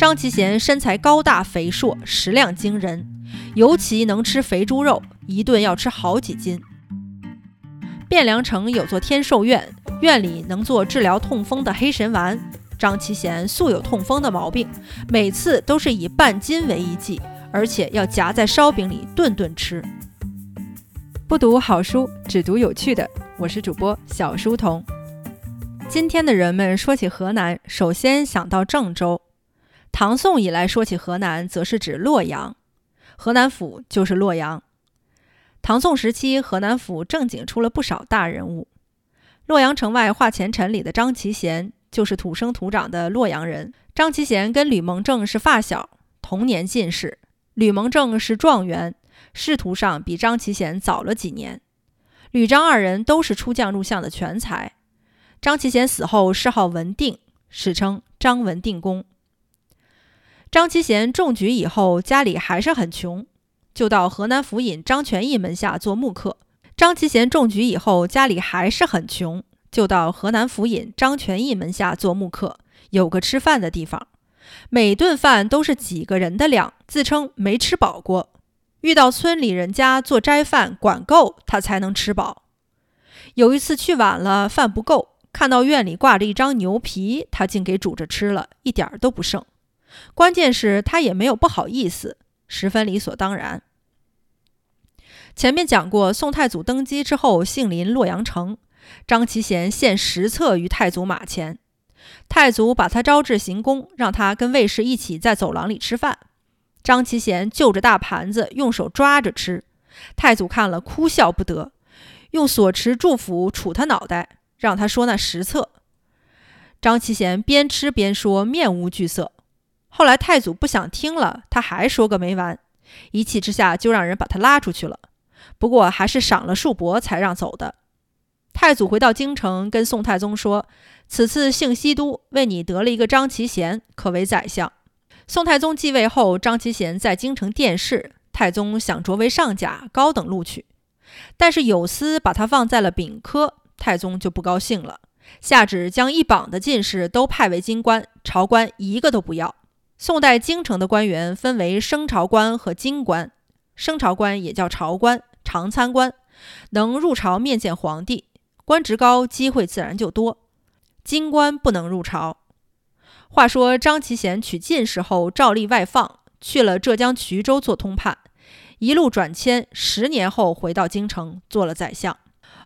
张其贤身材高大肥硕，食量惊人，尤其能吃肥猪肉，一顿要吃好几斤。汴梁城有座天寿院，院里能做治疗痛风的黑神丸。张其贤素有痛风的毛病，每次都是以半斤为一剂，而且要夹在烧饼里顿顿吃。不读好书，只读有趣的。我是主播小书童。今天的人们说起河南，首先想到郑州。唐宋以来说起河南，则是指洛阳，河南府就是洛阳。唐宋时期，河南府正经出了不少大人物。洛阳城外画前尘里的张其贤。就是土生土长的洛阳人张其贤跟吕蒙正是发小，同年进士。吕蒙正是状元，仕途上比张其贤早了几年。吕张二人都是出将入相的全才。张其贤死后谥号文定，史称张文定公。张其贤中举以后，家里还是很穷，就到河南府尹张全义门下做木客。张其贤中举以后，家里还是很穷。就到河南府尹张全义门下做木客，有个吃饭的地方，每顿饭都是几个人的量，自称没吃饱过。遇到村里人家做斋饭，管够他才能吃饱。有一次去晚了，饭不够，看到院里挂着一张牛皮，他竟给煮着吃了，一点都不剩。关键是，他也没有不好意思，十分理所当然。前面讲过，宋太祖登基之后，幸临洛阳城。张其贤献实策于太祖马前，太祖把他招至行宫，让他跟卫士一起在走廊里吃饭。张其贤就着大盘子，用手抓着吃。太祖看了，哭笑不得，用所持祝福杵他脑袋，让他说那实策。张其贤边吃边说，面无惧色。后来太祖不想听了，他还说个没完，一气之下就让人把他拉出去了。不过还是赏了数帛才让走的。太祖回到京城，跟宋太宗说：“此次幸西都，为你得了一个张其贤，可为宰相。”宋太宗继位后，张其贤在京城殿试，太宗想擢为上甲，高等录取，但是有司把他放在了丙科，太宗就不高兴了，下旨将一榜的进士都派为京官，朝官一个都不要。宋代京城的官员分为升朝官和京官，升朝官也叫朝官、常参官，能入朝面见皇帝。官职高，机会自然就多。京官不能入朝。话说张其贤取进士后，照例外放，去了浙江衢州做通判，一路转迁，十年后回到京城做了宰相。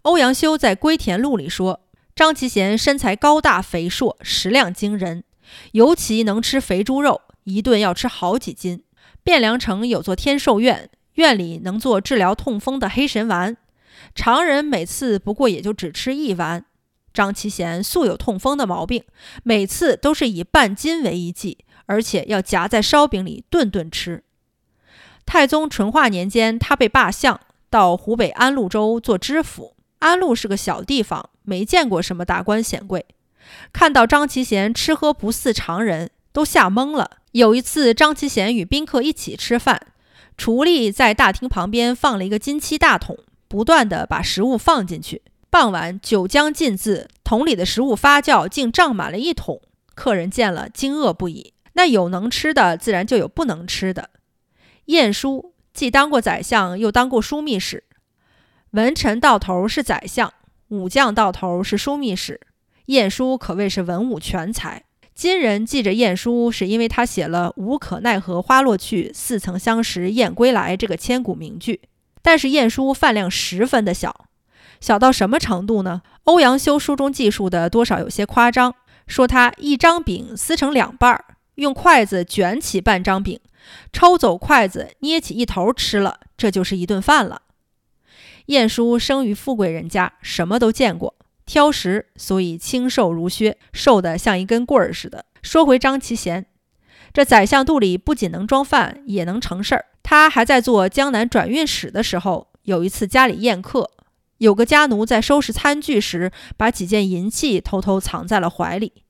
欧阳修在《归田录》里说，张其贤身材高大肥硕，食量惊人，尤其能吃肥猪肉，一顿要吃好几斤。汴梁城有座天寿院，院里能做治疗痛风的黑神丸。常人每次不过也就只吃一丸，张其贤素有痛风的毛病，每次都是以半斤为一剂，而且要夹在烧饼里顿顿吃。太宗淳化年间，他被罢相，到湖北安陆州做知府。安陆是个小地方，没见过什么达官显贵，看到张其贤吃喝不似常人，都吓懵了。有一次，张其贤与宾客一起吃饭，厨吏在大厅旁边放了一个金漆大桶。不断地把食物放进去。傍晚酒将尽自，桶里的食物发酵，竟胀满了一桶。客人见了，惊愕不已。那有能吃的，自然就有不能吃的。晏殊既当过宰相，又当过枢密使。文臣到头是宰相，武将到头是枢密使。晏殊可谓是文武全才。今人记着晏殊，是因为他写了“无可奈何花落去，似曾相识燕归来”这个千古名句。但是晏殊饭量十分的小，小到什么程度呢？欧阳修书中记述的多少有些夸张，说他一张饼撕成两半，用筷子卷起半张饼，抽走筷子捏起一头吃了，这就是一顿饭了。晏殊生于富贵人家，什么都见过，挑食，所以清瘦如削，瘦得像一根棍儿似的。说回张其贤，这宰相肚里不仅能装饭，也能成事儿。他还在做江南转运使的时候，有一次家里宴客，有个家奴在收拾餐具时，把几件银器偷偷藏在了怀里。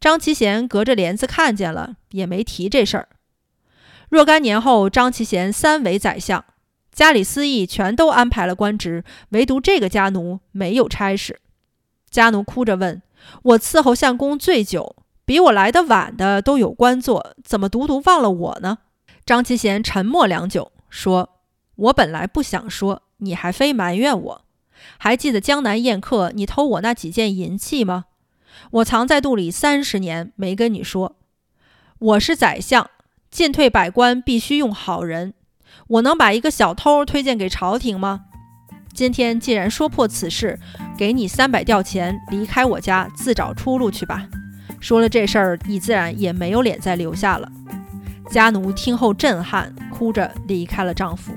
张其贤隔着帘子看见了，也没提这事儿。若干年后，张其贤三为宰相，家里私役全都安排了官职，唯独这个家奴没有差事。家奴哭着问：“我伺候相公醉酒，比我来的晚的都有官做，怎么独独忘了我呢？”张其贤沉默良久，说：“我本来不想说，你还非埋怨我。还记得江南宴客，你偷我那几件银器吗？我藏在肚里三十年，没跟你说。我是宰相，进退百官必须用好人。我能把一个小偷推荐给朝廷吗？今天既然说破此事，给你三百吊钱，离开我家，自找出路去吧。说了这事儿，你自然也没有脸再留下了。”家奴听后震撼，哭着离开了丈夫。